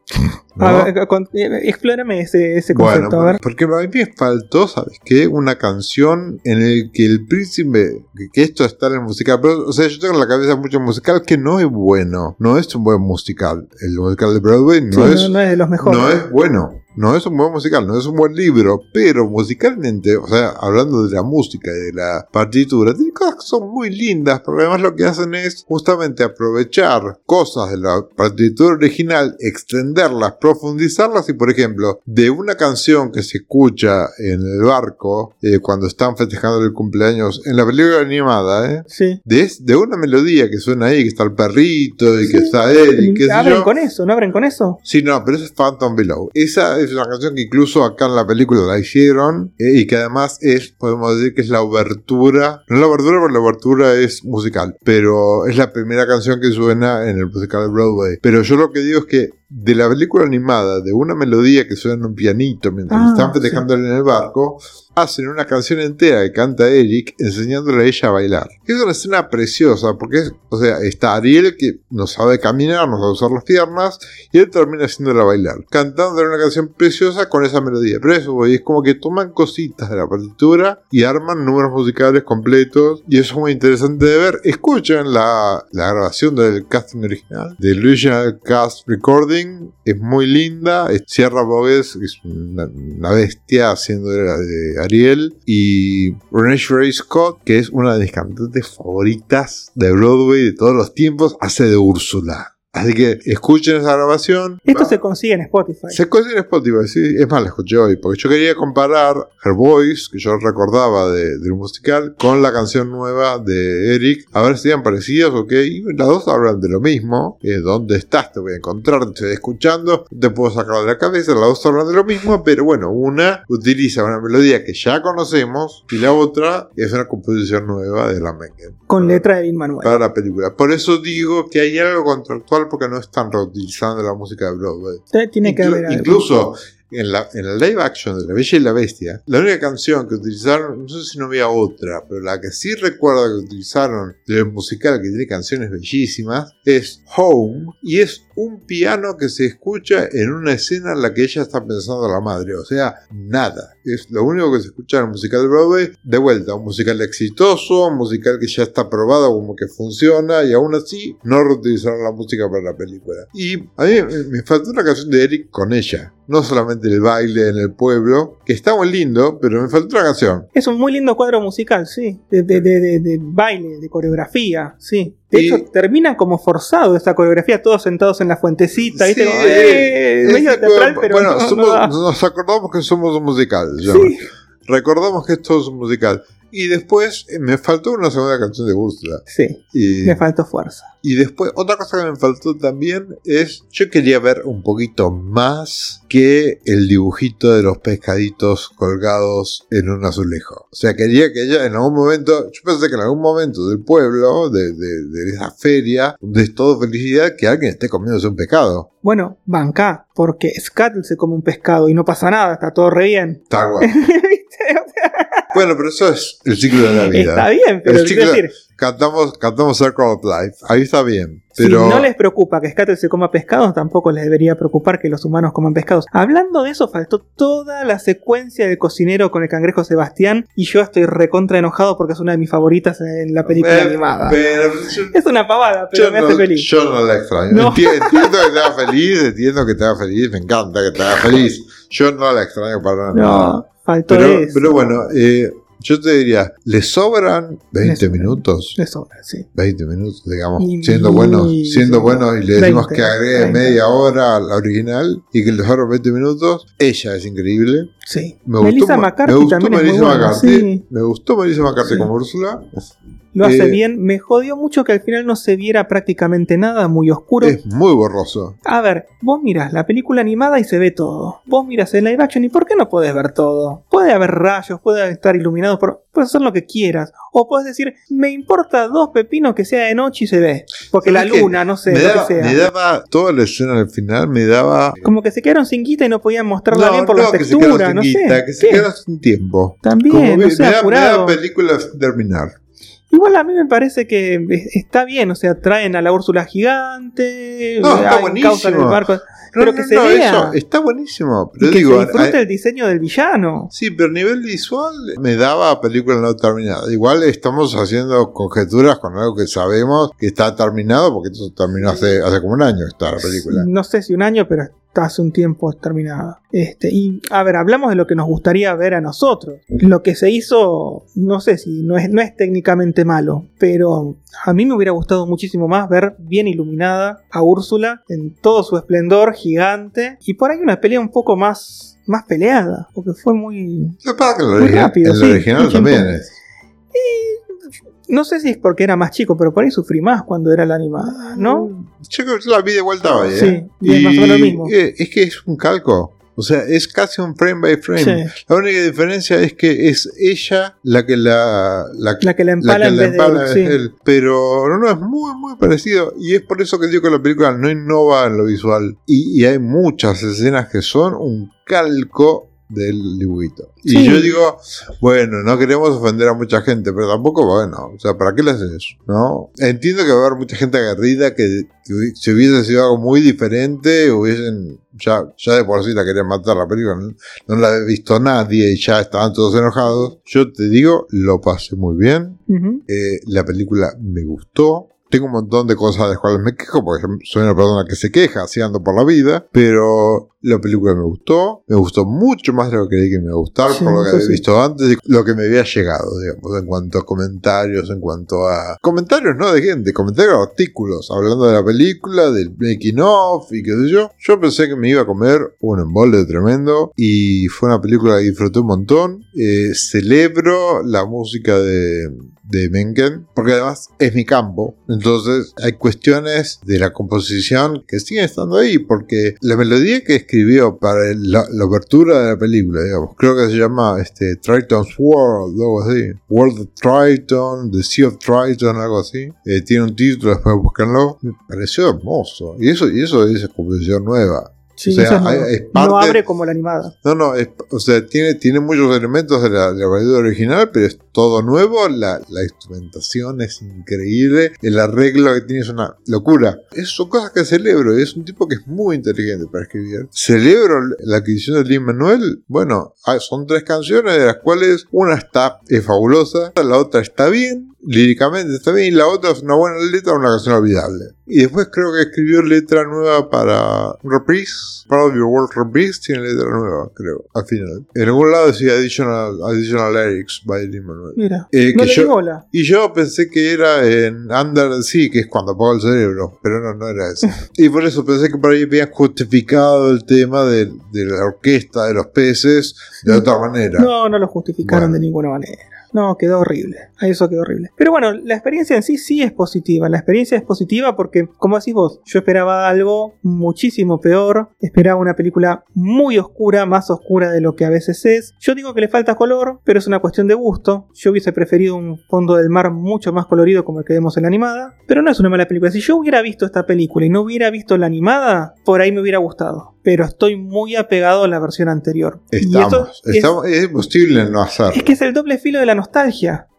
¿no? <laughs> A ver, con- eh, explórame ese, ese Bueno, concepto, a ver. porque a mí me faltó, ¿sabes qué? Una canción en el que el príncipe, que, que esto está en el musical, pero, o sea, yo tengo en la cabeza mucho musical que no es bueno, no es un buen musical. El musical de Broadway no, Sí, es, no, no es de los mejores. no es bueno. No es un buen musical, no es un buen libro, pero musicalmente, o sea, hablando de la música y de la partitura, tiene cosas que son muy lindas, porque además lo que hacen es justamente aprovechar cosas de la partitura original, extenderlas, profundizarlas y, por ejemplo, de una canción que se escucha en el barco eh, cuando están festejando el cumpleaños en la película animada, ¿eh? Sí. De, de una melodía que suena ahí, que está el perrito y que está él y qué sé yo. con eso, ¿no abren con eso? Sí, no, pero eso es Phantom Below. Esa es una canción que incluso acá en la película la hicieron eh, y que además es, podemos decir que es la obertura. No la obertura porque la obertura es musical, pero es la primera canción que suena en el musical de Broadway. Pero yo lo que digo es que de la película animada, de una melodía que suena en un pianito mientras Ah, están festejando en el barco, hacen una canción entera que canta Eric enseñándole a ella a bailar. Es una escena preciosa porque, es, o sea, está Ariel que no sabe caminar, no sabe usar las piernas y él termina haciéndola bailar, cantando una canción preciosa con esa melodía. Pero eso, es como que toman cositas de la partitura y arman números musicales completos y eso es muy interesante de ver. Escuchen la, la grabación del casting original, del original cast recording, es muy linda. Sierra Bogues, es una, bestia haciendo de, Ariel, y Renee Sherry Scott, que es una de mis cantantes favoritas de Broadway de todos los tiempos, hace de Úrsula. Así que escuchen esa grabación. Esto Va- se consigue en Spotify. se consigue en Spotify, sí. Es más, la escuché hoy, porque yo quería comparar Her Voice, que yo recordaba de- del musical, con la canción nueva de Eric, a ver si eran parecidas o qué. Y las dos hablan de lo mismo. eh, ¿Dónde estás? Te voy a encontrar, te estoy escuchando, te puedo sacar de la cabeza. Las dos hablan de lo mismo, pero bueno, una utiliza una melodía que ya conocemos y la otra es una composición nueva de la Mengen Con letra de Lin Manuel. para la película. Por eso digo que hay algo contractual porque no están reutilizando la música de Broadway. Tiene que Inclu- haber incluso en la, en el live action de La Bella y la Bestia, la única canción que utilizaron, no sé si no había otra, pero la que sí recuerdo que utilizaron del musical que tiene canciones bellísimas es Home y es un piano que se escucha en una escena en la que ella está pensando a la madre, o sea, nada. Es lo único que se escucha en el musical de Broadway, de vuelta, un musical exitoso, un musical que ya está probado como que funciona y aún así no reutilizaron la música para la película. Y a mí me- faltó una canción de Eric con ella, no solamente el baile en el pueblo, que está muy lindo, pero me faltó una canción. Es un muy lindo cuadro musical, sí. De- de- de- de baile, de coreografía, sí. De hecho, termina como forzado esta coreografía, todos sentados en la fuentecita, ¿viste? Sí, ¡eh! tipo, pero bueno, no- somos- nos acordamos que somos un musical. ya. Sí. Recordamos que esto es un musical. Y después eh, me faltó una segunda canción de Úrsula. Sí, Y, le faltó fuerza. y después, otra cosa que me faltó también es, yo quería ver un poquito más que el dibujito de los pescaditos colgados en un azulejo. O sea, quería que ella en algún momento, yo pensé que en algún momento del pueblo, de, de- de esa feria, donde es todo felicidad, que alguien esté comiéndose un pescado. Bueno, banca, porque Scuttle se come un pescado y no pasa nada, está todo re bien. Está <laughs> guay. Bueno, pero eso es el ciclo de la vida. está bien, pero El ciclo- decir, Cantamos, cantamos Circle of Life. Ahí está bien. Pero si no les preocupa que Scuttle se coma pescados, tampoco les debería preocupar que los humanos coman pescados. Hablando de eso, faltó toda la secuencia del cocinero con el cangrejo Sebastián y yo estoy recontra enojado porque es una de mis favoritas en la película animada. pero Es una pavada, pero me no, hace feliz. yo no la extraño. No. Enti- <laughs> Entiendo que te haga feliz, entiendo que te haga feliz, me encanta que te haga feliz. Yo no la extraño para nada. No, faltó pero, eso. pero bueno, eh, yo te diría, ¿le sobran 20 sobran. minutos? De sobra, sí. 20 minutos, digamos, Y- siendo buenos, siendo buenos y le decimos 20, que agregue 30. media hora a la original y que le sobran 20 minutos. Ella es increíble. Sí. Me Melissa gustó, McCarthy me gustó también es Melissa muy buena, McCarthy. sí. Me gustó Melissa McCarthy Sí. como Úrsula. Lo hace Eh, bien. Me jodió mucho que al final no se viera prácticamente nada, muy oscuro. Es muy borroso. A ver, vos mirás la película animada y se ve todo. Vos mirás el live action y ¿por qué no podés ver todo? Puede haber rayos, puede estar iluminado, por... puedes hacer lo que quieras. O puedes decir, me importa dos pepinos que sea de noche y se ve. Porque la luna, no sé, me lo que sea. me daba toda la escena al final, me daba. Como que se quedaron sin guita y no podían mostrarla bien por no, las que se no sé. guita, que se quedaron sin tiempo. También, Como no sé, me, da, me da película sin terminar. Igual a mí me parece que es- está bien, o sea, traen a la Úrsula gigante, No, está buenísimo. barco, pero no, que se no, vea, eso está buenísimo. y Pero que digo, se disfrute a- el diseño del villano. Sí, pero a nivel visual me daba película no terminada. Igual estamos haciendo conjeturas con algo que sabemos que está terminado, porque esto terminó hace, hace como un año está la película. No sé si un año, pero está hace un tiempo terminada. Este, y a ver, hablamos de lo que nos gustaría ver a nosotros. Lo que se hizo, no sé si no es, no es técnicamente malo, pero a mí me hubiera gustado muchísimo más ver bien iluminada a Úrsula en todo su esplendor gigante y por ahí una pelea un poco más, más peleada, porque fue muy, que origi- rápido, en lo sí, original mucho también es. No sé si es porque era más chico, pero por ahí sufrí más cuando era la animada, ¿no? Yo creo que la vi de vuelta hoy, ¿eh? Sí, y es más o menos lo mismo. eh, es que es un calco. O sea, es casi un frame by frame. Sí. La única diferencia es que es ella la que la, la, La que la empala que en la vez de empala él, es sí. él. Pero no, no, es muy, muy parecido. Y es por eso que digo que la película no innova en lo visual. Y, y hay muchas escenas que son un calco del dibujito. Y Sí. yo digo, bueno, no queremos ofender a mucha gente, pero tampoco, bueno, o sea, ¿para qué le haces eso? ¿No? Entiendo que va a haber mucha gente aguerrida que, que si hubiese sido algo muy diferente, hubiesen, ya, ya de por sí la querían matar la película, no, no la había visto nadie y ya estaban todos enojados. Yo te digo, lo pasé muy bien, Ujú. eh, la película me gustó. Tengo un montón de cosas de las cuales me quejo, porque soy una persona que se queja así ando por la vida, pero la película me gustó, me gustó mucho más de lo que creí que me iba a gustar, Sí, por lo que había sí. visto antes y lo que me había llegado, digamos, en cuanto a comentarios, en cuanto a... Comentarios no de gente, comentarios artículos, hablando de la película, del making of y qué sé yo. Yo pensé que me iba a comer un embole tremendo y fue una película que disfruté un montón. Eh, celebro la música de, de Menken, porque además es mi campo. Entonces hay cuestiones de la composición que siguen estando ahí, porque la melodía que escribió para la, la apertura de la película, digamos, creo que se llama este, Triton's World, algo así. World of Triton, The Sea of Triton, algo así. Eh, tiene un título, después búsquenlo. Me pareció hermoso. Y eso, y eso es composición nueva. Sí, O sea, eso no, es no abre como la animada. No, no, es- o sea, tiene, tiene muchos elementos de la, de la original, pero es todo nuevo. La, la instrumentación es increíble. El arreglo que tiene es una locura. Esas son cosas que celebro. Es un tipo que es muy inteligente para escribir. Celebro la adquisición de Lin Manuel. Bueno, ah, son tres canciones de las cuales una está es fabulosa, la otra está bien. Líricamente está bien, y la otra es una buena letra, una canción olvidable. Y después creo que escribió letra nueva para Reprise, Proud of Your World Reprise, tiene letra nueva, creo, al final. En algún lado decía Additional, additional Lyrics by Lin Manuel. Mira, Eh, no que yo- bola. Y yo pensé que era en Under the Sea, que es cuando apaga el cerebro, pero no, no era eso. <laughs> y por eso pensé que por ahí habían justificado el tema de, de la orquesta de los peces de otra manera. No, no lo justificaron Bueno. de ninguna manera. No, quedó horrible. A Eso quedó horrible. Pero bueno, la experiencia en sí sí es positiva. La experiencia es positiva porque, como decís vos, yo esperaba algo muchísimo peor. Esperaba una película muy oscura, más oscura de lo que a veces es. Yo digo que le falta color, pero es una cuestión de gusto. Yo hubiese preferido un fondo del mar mucho más colorido como el que vemos en la animada. Pero no es una mala película. Si yo hubiera visto esta película y no hubiera visto la animada, por ahí me hubiera gustado. Pero estoy muy apegado a la versión anterior. Y Estamos, eso es- estamos- es imposible no hacerlo. es que es el doble filo de la nostalgia.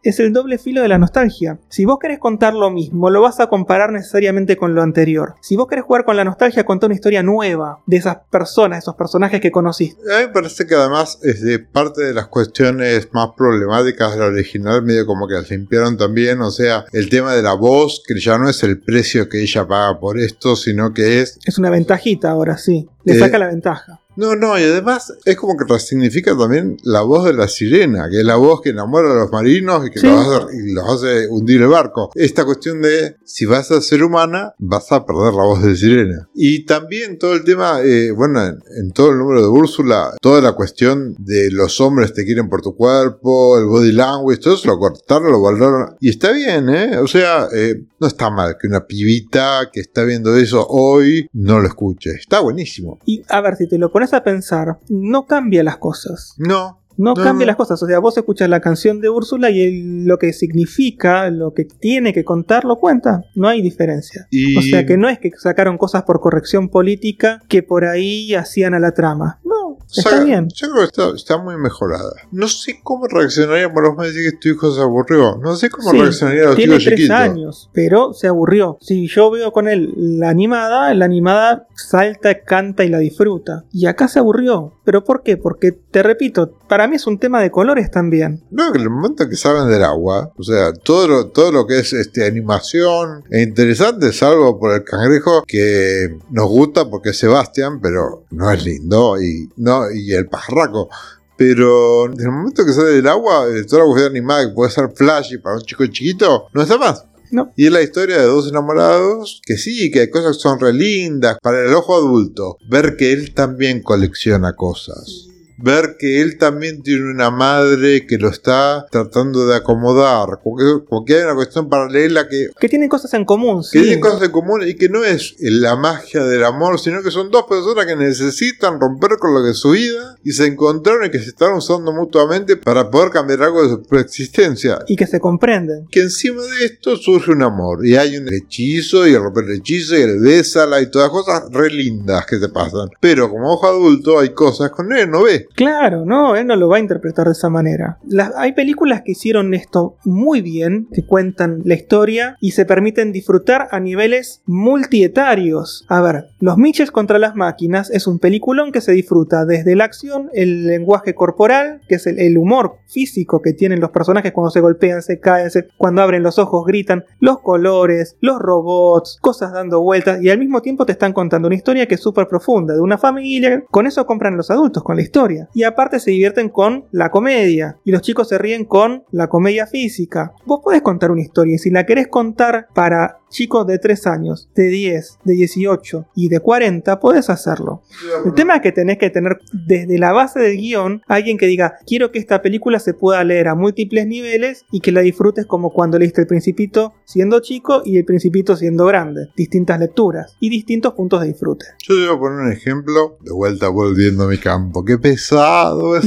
Es el doble filo de la nostalgia. Si vos querés contar lo mismo, lo vas a comparar necesariamente con lo anterior. Si vos querés jugar con la nostalgia, contá una historia nueva de esas personas, esos personajes que conociste. A mí me parece que además es de parte de las cuestiones más problemáticas de la original, medio como que las limpiaron también. O sea, el tema de la voz, que ya no es el precio que ella paga por esto, sino que es Es una ventajita ahora, sí. Le Eh, saca la ventaja. No, no, y además es como que resignifica también la voz de la sirena, que es la voz que enamora a los marinos y que Sí. los, hace, y los hace hundir el barco. Esta cuestión de si vas a ser humana, vas a perder la voz de sirena. Y también todo el tema, eh, bueno, en, en todo el número de Úrsula, toda la cuestión de los hombres te quieren por tu cuerpo, el body language, todo eso lo cortaron, lo valoraron. Y está bien, ¿eh? O sea, eh, no está mal que una pibita que está viendo eso hoy no lo escuche. Está buenísimo. Y a ver, si te lo pones a pensar, no cambia las cosas. No, No, No, cambia las cosas. O sea, vos escuchas la canción de Úrsula y el- lo que significa, lo que tiene que contar, lo cuenta. No hay diferencia. Y- O sea, que no es que sacaron cosas por corrección política que por ahí hacían a la trama. No, está bien. Yo creo que está, está muy mejorada. No sé cómo reaccionaría, por vos me decís que tu hijo se aburrió. No sé cómo Sí, reaccionaría a los Tiene tres chiquitos. años, pero se aburrió. Si yo veo con él la animada, la animada salta, canta y la disfruta. Y acá se aburrió. ¿Pero por qué? Porque, te repito, para mí es un tema de colores también. No, que en el momento que saben del agua, o sea, todo lo, todo lo que es este, animación es interesante, salvo por el cangrejo que nos gusta porque es Sebastián, pero no es lindo, y, no, y el pajarraco. Pero en el momento que sale del agua, eh, toda la cuestión animada que puede ser flashy para un chico chiquito, no está más. No. Y es la historia de dos enamorados que sí, que hay cosas que son re lindas para el ojo adulto. Ver que él también colecciona cosas. Ver que él también tiene una madre que lo está tratando de acomodar. Porque, porque hay una cuestión paralela que, Que tienen cosas en común, que sí. tiene cosas en común y que no es la magia del amor, sino que son dos personas que necesitan romper con lo que es su vida y se encontraron y que se están usando mutuamente para poder cambiar algo de su existencia. Y que se comprenden. Que encima de esto surge un amor y hay un hechizo y el romper el hechizo y el bésala y todas cosas re lindas que te pasan. Pero como ojo adulto hay cosas con él no ve. Claro, no, él no lo va a interpretar de esa manera. Hay películas que hicieron esto muy bien, que cuentan la historia y se permiten disfrutar a niveles multietarios. A ver, Los Mitches contra las máquinas es un peliculón que se disfruta desde la acción, el lenguaje corporal, que es el, el humor físico que tienen los personajes cuando se golpean, se caen, se- cuando abren los ojos gritan, los colores, los robots, cosas dando vueltas y al mismo tiempo te están contando una historia que es súper profunda, de una familia. Con eso compran los adultos, con la historia. Y aparte se divierten con la comedia. Y los chicos se ríen con la comedia física. Vos podés contar una historia y si la querés contar para chicos de 3 años, de 10, de 18 y de 40, podés hacerlo. El tema es que tenés que tener desde la base del guion alguien que diga, quiero que esta película se pueda leer a múltiples niveles y que la disfrutes como cuando leíste el principito siendo chico y el principito siendo grande. Distintas lecturas y distintos puntos de disfrute. Yo te voy a poner un ejemplo, de vuelta volviendo a mi campo. Qué pesado es.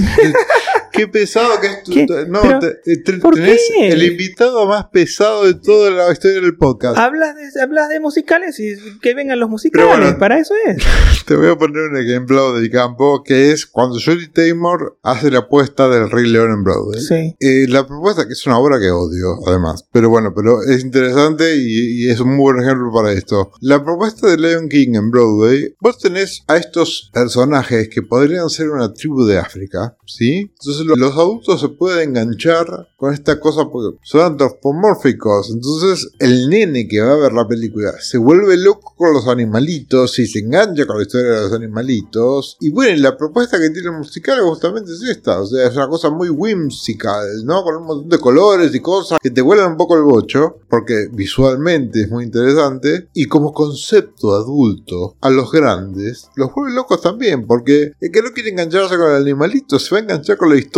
Qué pesado que es tu- No, Pero, te- te- ¿por tenés qué? el invitado más pesado de toda la historia del podcast. Hablas de, hablas de musicales y que vengan los musicales, bueno. para eso es. <laughs> Te voy a poner un ejemplo del campo que es cuando Jodie Taymor hace la apuesta del Rey León en Broadway. Sí. Eh, la propuesta, que es una obra que odio, además, pero bueno, pero es interesante y, y es un muy buen ejemplo para esto. La propuesta de Lion King en Broadway, vos tenés a estos personajes que podrían ser una tribu de África, ¿sí? Entonces los adultos se pueden enganchar con esta cosa porque son antropomórficos. Entonces el nene que va a ver la película se vuelve loco con los animalitos y se engancha con la historia de los animalitos. Y bueno, la propuesta que tiene el musical justamente es esta. O sea, es una cosa muy whimsical, ¿no? Con un montón de colores y cosas que te vuelan un poco el bocho, porque visualmente es muy interesante. Y como concepto adulto, a los grandes, los vuelve locos también, porque el que no quiere engancharse con el animalito se va a enganchar con la historia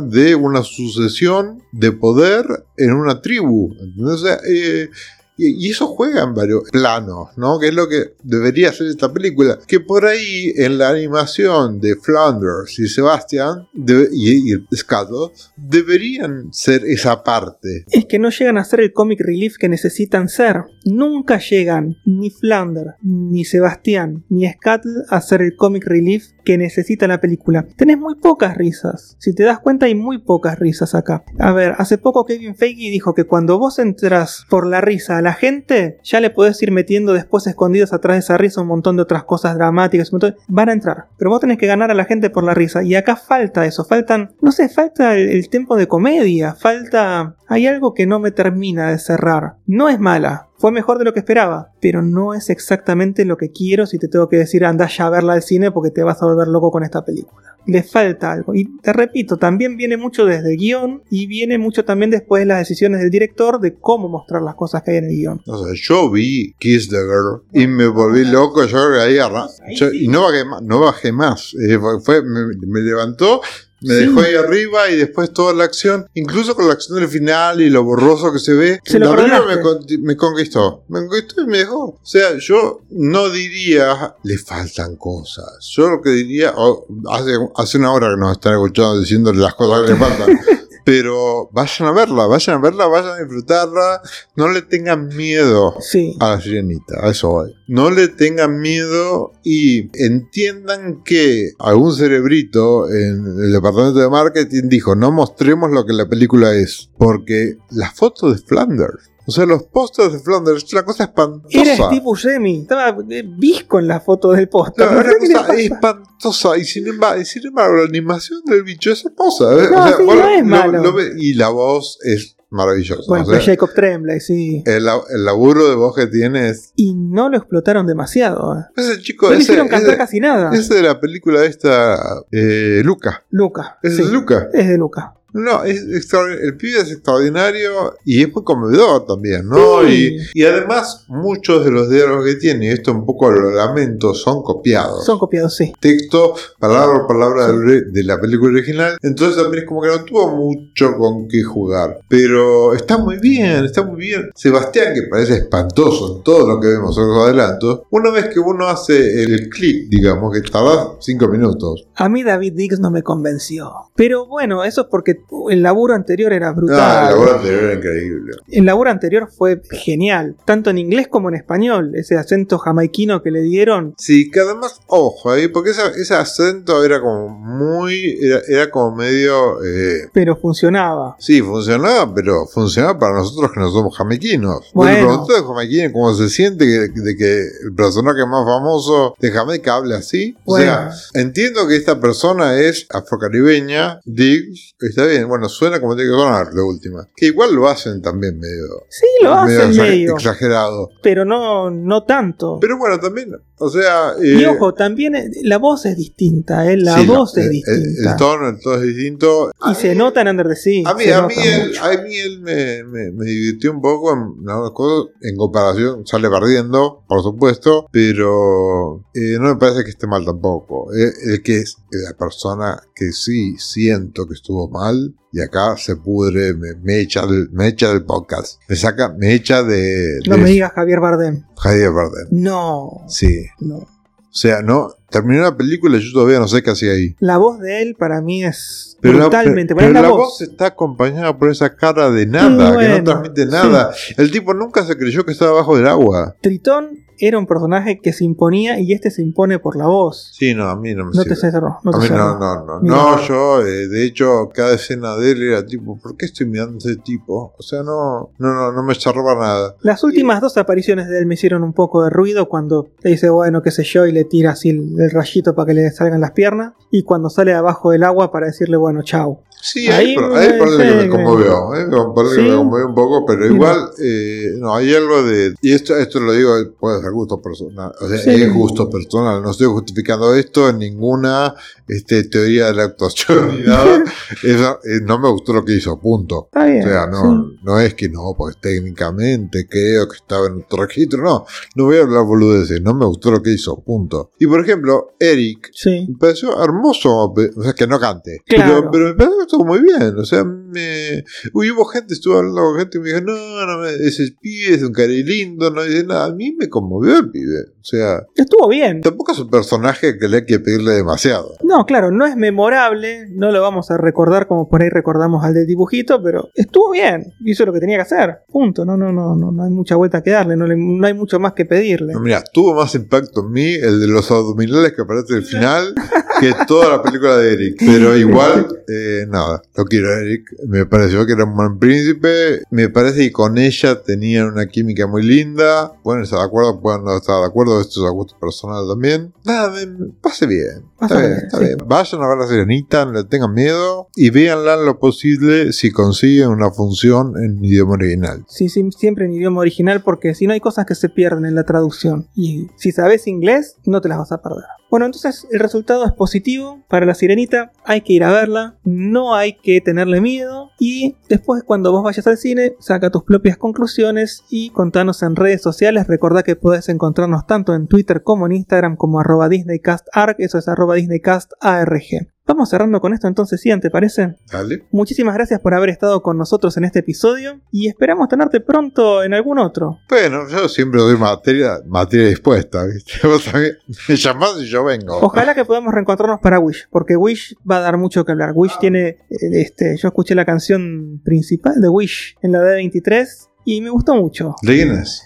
de una sucesión de poder en una tribu. ¿entendés? O sea, eh, y, eso juega en varios planos, ¿no? Que es lo que debería ser esta película. Que por ahí en la animación de Flanders y Sebastian y, y Scuttle deberían ser esa parte. Es que no llegan a ser el comic relief que necesitan ser. Nunca llegan ni Flander, ni Sebastián, ni Scuttle a ser el comic relief que necesita la película. Tenés muy pocas risas. Si te das cuenta, hay muy pocas risas acá. A ver, hace poco Kevin Feige dijo que cuando vos entras por la risa a la gente, ya le podés ir metiendo después escondidas atrás de esa risa un montón de otras cosas dramáticas. montón- Van a entrar. Pero vos tenés que ganar a la gente por la risa. Y acá falta eso. Faltan, no sé, falta el, el tiempo de comedia. Falta hay algo que no me termina de cerrar. No es mala, fue mejor de lo que esperaba, pero no es exactamente lo que quiero si te tengo que decir anda ya a verla al cine porque te vas a volver loco con esta película. Le falta algo. Y te repito, también viene mucho desde el guion y viene mucho también después de las decisiones del director de cómo mostrar las cosas que hay en el guion. O sea, yo vi Kiss the Girl y me volví loco. Yo ahí arran- yo- y no bajé más. No bajé más. Eh, fue- fue- me, me levantó, me Sí. dejó ahí arriba y después toda la acción, incluso con la acción del final y lo borroso que se ve. Se la película me, perdonaste. con- me conquistó. Me conquistó y me dejó. O sea, yo no diría le faltan cosas. Yo lo que diría, oh, hace, hace una hora que nos están escuchando diciéndole las cosas que le faltan. <laughs> Pero vayan a verla, vayan a verla, vayan a disfrutarla. No le tengan miedo Sí. a la sirenita, a eso voy. No le tengan miedo y entiendan que algún cerebrito en el departamento de marketing dijo, no mostremos lo que la película es, porque las fotos de Flanders, o sea, los pósters de Flanders, es una cosa espantosa. Era Steve Buscemi, estaba eh, visco en la foto del póster. No, es sé una cosa <laughs> espantosa y sin embargo, sin embargo, la animación del bicho es hermosa. ¿eh? No, sí, no es lo- malo. lo y la voz es maravillosa. Bueno, o sea, Jacob Tremblay, sí. el, el laburo de voz que tiene es... Y no lo explotaron demasiado. eh. Ese chico, No le hicieron cantar ese- casi nada. ese de la película esta, eh, Luca. Luca. Es sí. de Luca. Es de Luca. No, es el pibe es extraordinario y es muy conmovedor también, ¿no? Y, y además muchos de los diálogos que tiene, y esto un poco lo lamento, son copiados. Son copiados, sí. Texto, palabra por palabra de la película original. Entonces también es como que no tuvo mucho con qué jugar. Pero está muy bien, está muy bien. Sebastián, que parece espantoso en todo lo que vemos en los adelantos, una vez que uno hace el clic, digamos, que tarda cinco minutos. A mí David Dix no me convenció. Pero bueno, eso es porque el laburo anterior era brutal. Ah, la obra anterior era increíble. El laburo anterior fue genial, tanto en inglés como en español. Ese acento jamaiquino que le dieron. Sí, que además, ojo ahí, porque ese, ese acento era como muy. Era, era como medio. eh, Pero funcionaba. sí, funcionaba, pero funcionaba para nosotros que no somos jamaiquinos. Bueno. Ustedes jamaiquinos, ¿cómo se siente que- de que el personaje más famoso de Jamaica hable así? O Bueno. sea, entiendo que esta persona es afrocaribeña, Diggs, está bien, bueno, suena como tiene que sonar de última. Que igual lo hacen también medio. Sí, lo hacen exa- medio, exagerado. pero no, no tanto. Pero bueno, también, o sea. y eh, ojo, también eh, la voz es distinta, ¿eh? La Sí, voz el- es el- distinta. El, tono, el tono es distinto. y se nota en Under the Sea. A mí, a mí, él, a mí él me, me, me divirtió un poco en algunas cosas, en comparación, sale perdiendo, por supuesto, pero eh, no me parece que esté mal tampoco. Eh, el que es la persona que sí siento que estuvo mal, y acá se pudre, me, me echa, del, me echa del podcast, me saca, me echa de, No de me digas Javier Bardem. Javier Bardem. No, Sí. no. O sea, no, terminó la película y yo todavía no sé qué hacía ahí. La voz de él para mí es Pero la- brutalmente. pero, pero es pero la, voz. voz está acompañada por esa cara de nada, que no transmite nada. El tipo nunca se creyó que estaba bajo del agua. Tritón era un personaje que se imponía y este se impone por la voz. Sí, no, a mí no me No te cerró. No a te mí cerró. no, no, no. Mira. No, yo, eh, de hecho, cada escena de él era tipo, ¿por qué estoy mirando a ese tipo? O sea, no, no, no, no me charraba nada. Las últimas dos apariciones de él me hicieron un poco de ruido cuando le dice, bueno, qué sé yo, y le tira así el, el rayito para que le salgan las piernas. Y cuando sale abajo del agua para decirle, bueno, chau. Sí, me- ahí parece que me conmovió. Me parece que me conmovió un poco, pero igual, eh, no, hay algo de, y esto, esto lo digo, puede ser gusto personal, o sea, Sí. es gusto personal, no estoy justificando esto en ninguna este, teoría de la actuación ni <laughs> nada, Eso, eh, no me gustó lo que hizo, punto. Está bien. O sea, no, sí. no es que no, porque técnicamente creo que estaba en otro registro, no, no voy a hablar boludeces, no me gustó lo que hizo, punto. Y por ejemplo, Eric, me pareció hermoso, o sea, que no cante. Claro. Pero, pero me pareció estuvo muy bien. O sea, me. Uy, hubo gente, estuve hablando con gente y me dijo, no, no, ese pibe es un cari lindo, no dice nada. A mí me conmovió el pibe. O sea, Estuvo bien. tampoco es un personaje que le hay que pedirle demasiado. No, claro, no es memorable, no lo vamos a recordar como por ahí recordamos al del dibujito, pero estuvo bien, hizo lo que tenía que hacer, punto, no, no, no, no, no hay mucha vuelta que darle, no, le- no hay mucho más que pedirle. No, mira, tuvo más impacto en mí el de los abdominales que aparece al final <laughs> que toda la película de Eric. Pero igual, eh, nada, lo quiero Eric. Me pareció que era un buen príncipe. Me parece que con ella tenían una química muy linda. Pueden estar de acuerdo, pueden no estar de acuerdo. Esto es a gusto personal también. Nada, me, pase bien. Está bien, está bien. Vayan a ver la sirenita, no le tengan miedo. Y véanla en lo posible si consiguen una función en idioma original. Sí, sí, siempre en idioma original porque si no hay cosas que se pierden en la traducción. Y si sabes inglés, no te las vas a perder. Bueno, entonces el resultado es positivo para la sirenita. Hay que ir a verla, no hay que tenerle miedo. Y después, cuando vos vayas al cine, saca tus propias conclusiones y contanos en redes sociales. Recordá que podés encontrarnos tanto en Twitter como en Instagram como arroba DisneyCastArg. Eso es arroba DisneyCastARG. Vamos cerrando con esto entonces, Ian, ¿te parece? ¿Vale? Muchísimas gracias por haber estado con nosotros en este episodio y esperamos tenerte pronto en algún otro. Bueno, yo siempre doy materia, materia dispuesta. ¿viste? <laughs> Vos también me llamás y yo vengo. Ojalá que podamos reencontrarnos para Wish, porque Wish va a dar mucho que hablar. Wish tiene, eh, este, yo escuché la canción principal de Wish en la D23 y me gustó mucho. ¿De quién es?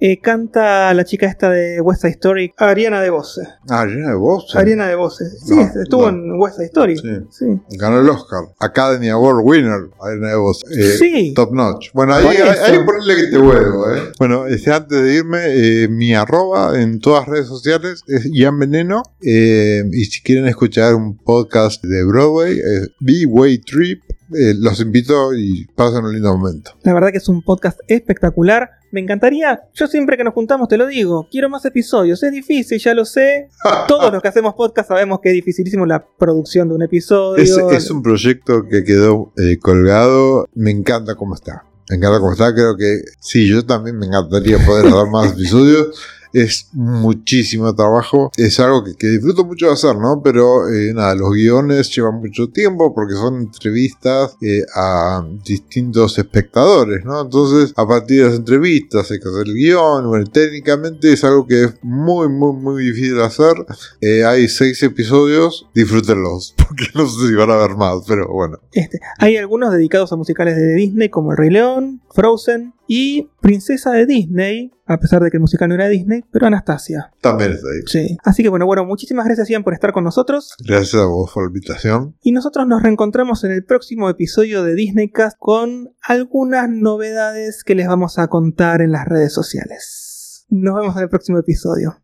Eh, canta la chica esta de West Side Story, Ariana de Voce. Ah, llena de voz. Ariana de Voce. Sí, No, estuvo no. en West Side Story. Sí. Sí. Ganó el Oscar. Academy Award winner. Ariana de voz. Eh, Sí. Top notch. Bueno, ahí, ahí, que te huevo, eh. Bueno, este, antes de irme, eh, mi arroba en todas las redes sociales es Ian Veneno. eh, y si quieren escuchar un podcast de Broadway, es B-Way Trip. Eh, los invito y pasen un lindo momento. La verdad que es un podcast espectacular. Me encantaría, yo siempre que nos juntamos te lo digo, quiero más episodios. Es difícil, ya lo sé. <laughs> Todos los que hacemos podcast sabemos que es dificilísimo la producción de un episodio. Es, es un proyecto que quedó eh, colgado. Me encanta cómo está. Me encanta cómo está. Creo que sí, yo también me encantaría poder <laughs> dar más episodios. Es muchísimo trabajo. Es algo que, que disfruto mucho de hacer, ¿no? Pero eh, nada, los guiones llevan mucho tiempo porque son entrevistas eh, a distintos espectadores, ¿no? Entonces, a partir de las entrevistas hay que hacer el guion. Bueno, técnicamente es algo que es muy, muy, muy difícil de hacer. Eh, hay seis episodios, disfrútenlos, <laughs> porque no sé si van a ver más, pero bueno. Este, hay algunos dedicados a musicales de Disney como El Rey León, Frozen y Princesa de Disney, a pesar de que el musical no era Disney, pero Anastasia. También está ahí. Sí. Así que bueno, bueno, muchísimas gracias Ian por estar con nosotros Gracias a vos por la invitación. y nosotros nos reencontramos en el próximo episodio de Disney Cast con algunas novedades que les vamos a contar en las redes sociales. Nos vemos en el próximo episodio.